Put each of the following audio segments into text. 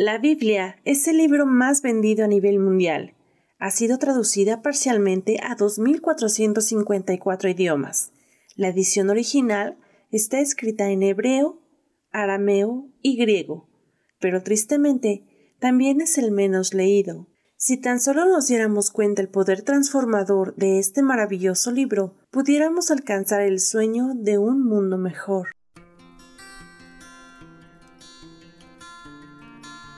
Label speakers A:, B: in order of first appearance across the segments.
A: La Biblia es el libro más vendido a nivel mundial. Ha sido traducida parcialmente a 2.454 idiomas. La edición original está escrita en hebreo, arameo y griego, pero tristemente también es el menos leído. Si tan solo nos diéramos cuenta el poder transformador de este maravilloso libro, pudiéramos alcanzar el sueño de un mundo mejor.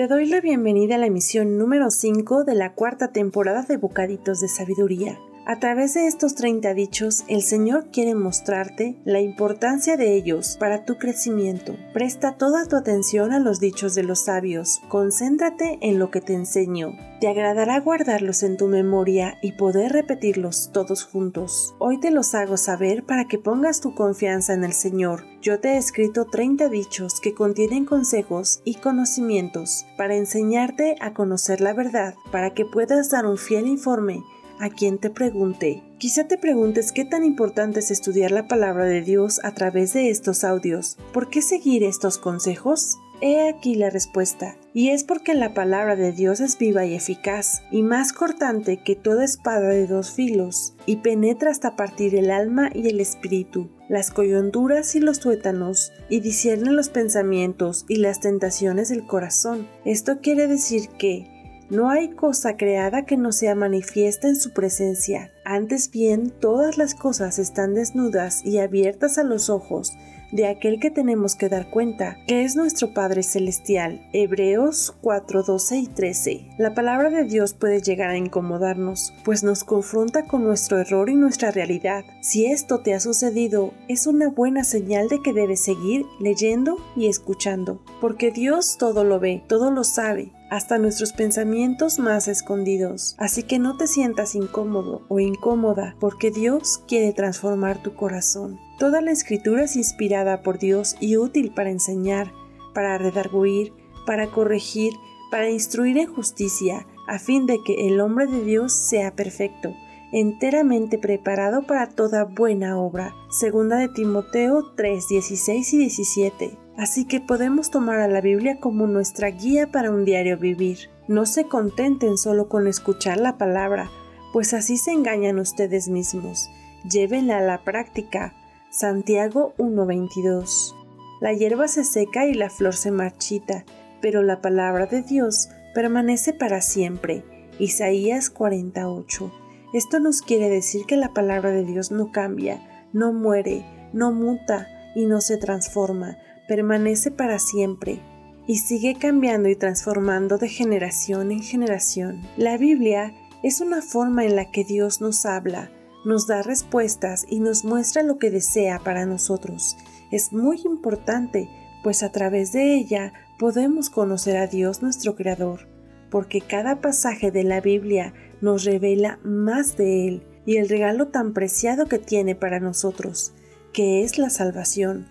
A: Te doy la bienvenida a la emisión número 5 de la cuarta temporada de Bocaditos de Sabiduría. A través de estos 30 dichos, el Señor quiere mostrarte la importancia de ellos para tu crecimiento. Presta toda tu atención a los dichos de los sabios, concéntrate en lo que te enseño. Te agradará guardarlos en tu memoria y poder repetirlos todos juntos. Hoy te los hago saber para que pongas tu confianza en el Señor. Yo te he escrito 30 dichos que contienen consejos y conocimientos para enseñarte a conocer la verdad, para que puedas dar un fiel informe a quien te pregunte. Quizá te preguntes qué tan importante es estudiar la palabra de Dios a través de estos audios. ¿Por qué seguir estos consejos? He aquí la respuesta, y es porque la palabra de Dios es viva y eficaz, y más cortante que toda espada de dos filos, y penetra hasta partir el alma y el espíritu, las coyunturas y los tuétanos, y discierne los pensamientos y las tentaciones del corazón. Esto quiere decir que no hay cosa creada que no sea manifiesta en su presencia. Antes bien, todas las cosas están desnudas y abiertas a los ojos de aquel que tenemos que dar cuenta, que es nuestro Padre Celestial. Hebreos 4, 12 y 13. La palabra de Dios puede llegar a incomodarnos, pues nos confronta con nuestro error y nuestra realidad. Si esto te ha sucedido, es una buena señal de que debes seguir leyendo y escuchando, porque Dios todo lo ve, todo lo sabe, hasta nuestros pensamientos más escondidos. Así que no te sientas incómodo o incómoda porque Dios quiere transformar tu corazón. Toda la escritura es inspirada por Dios y útil para enseñar, para redarguir, para corregir, para instruir en justicia, a fin de que el hombre de Dios sea perfecto, enteramente preparado para toda buena obra. Segunda de Timoteo 3, 16 y 17. Así que podemos tomar a la Biblia como nuestra guía para un diario vivir. No se contenten solo con escuchar la palabra, pues así se engañan ustedes mismos. Llévenla a la práctica. Santiago 1:22. La hierba se seca y la flor se marchita, pero la palabra de Dios permanece para siempre. Isaías 48. Esto nos quiere decir que la palabra de Dios no cambia, no muere, no muta y no se transforma, permanece para siempre y sigue cambiando y transformando de generación en generación. La Biblia es una forma en la que Dios nos habla, nos da respuestas y nos muestra lo que desea para nosotros. Es muy importante, pues a través de ella podemos conocer a Dios nuestro Creador, porque cada pasaje de la Biblia nos revela más de Él y el regalo tan preciado que tiene para nosotros, que es la salvación.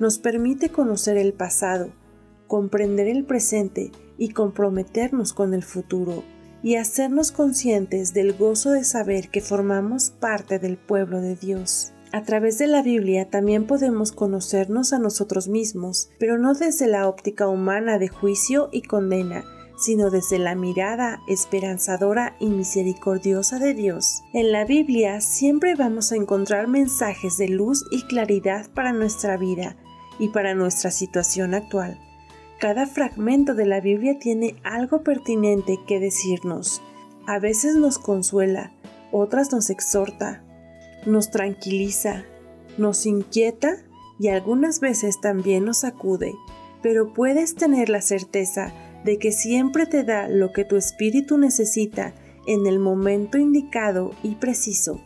A: Nos permite conocer el pasado, comprender el presente y comprometernos con el futuro, y hacernos conscientes del gozo de saber que formamos parte del pueblo de Dios. A través de la Biblia también podemos conocernos a nosotros mismos, pero no desde la óptica humana de juicio y condena, sino desde la mirada esperanzadora y misericordiosa de Dios. En la Biblia siempre vamos a encontrar mensajes de luz y claridad para nuestra vida y para nuestra situación actual. Cada fragmento de la Biblia tiene algo pertinente que decirnos. A veces nos consuela, otras nos exhorta, nos tranquiliza, nos inquieta y algunas veces también nos sacude, pero puedes tener la certeza de que siempre te da lo que tu espíritu necesita en el momento indicado y preciso.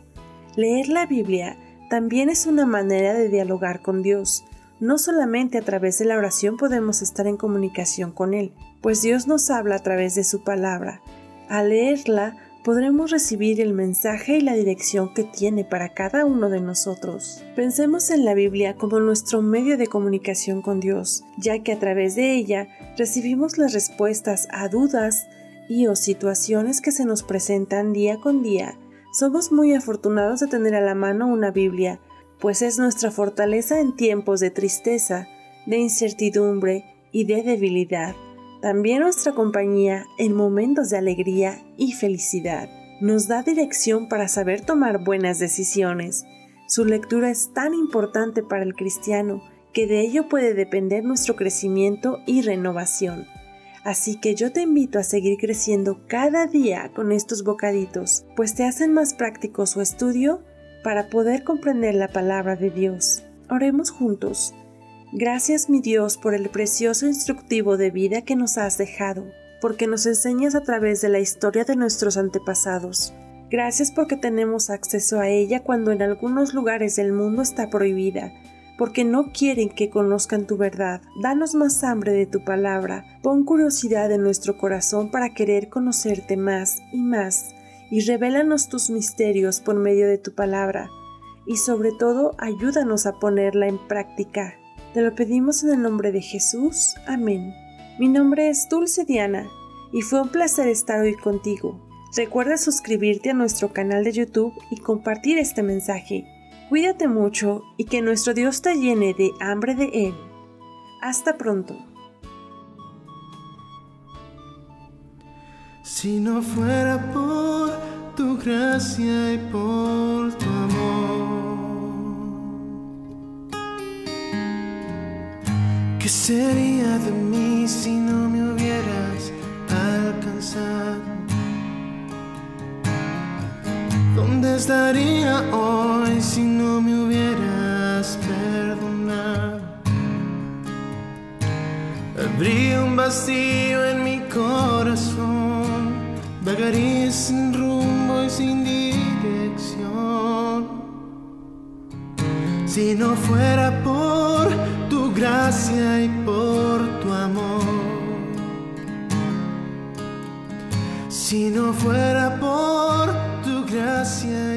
A: Leer la Biblia también es una manera de dialogar con Dios. No solamente a través de la oración podemos estar en comunicación con Él, pues Dios nos habla a través de su palabra. Al leerla podremos recibir el mensaje y la dirección que tiene para cada uno de nosotros. Pensemos en la Biblia como nuestro medio de comunicación con Dios, ya que a través de ella recibimos las respuestas a dudas y o situaciones que se nos presentan día con día. Somos muy afortunados de tener a la mano una Biblia, pues es nuestra fortaleza en tiempos de tristeza, de incertidumbre y de debilidad también nuestra compañía en momentos de alegría y felicidad. Nos da dirección para saber tomar buenas decisiones. Su lectura es tan importante para el cristiano que de ello puede depender nuestro crecimiento y renovación. Así que yo te invito a seguir creciendo cada día con estos bocaditos, pues te hacen más práctico su estudio para poder comprender la palabra de Dios. Oremos juntos. Gracias mi Dios por el precioso instructivo de vida que nos has dejado, porque nos enseñas a través de la historia de nuestros antepasados. Gracias porque tenemos acceso a ella cuando en algunos lugares del mundo está prohibida, porque no quieren que conozcan tu verdad. Danos más hambre de tu palabra, pon curiosidad en nuestro corazón para querer conocerte más y más, y revélanos tus misterios por medio de tu palabra, y sobre todo ayúdanos a ponerla en práctica. Te lo pedimos en el nombre de Jesús. Amén. Mi nombre es Dulce Diana y fue un placer estar hoy contigo. Recuerda suscribirte a nuestro canal de YouTube y compartir este mensaje. Cuídate mucho y que nuestro Dios te llene de hambre de Él. Hasta pronto.
B: Si no fuera por tu gracia y por tu amor. ¿Qué sería de mí si no me hubieras alcanzado? ¿Dónde estaría hoy si no me hubieras perdonado? Habría un vacío en mi corazón, vagaría sin rumbo sin dirección. Si no fuera por tu gracia y por tu amor. Si no fuera por tu gracia.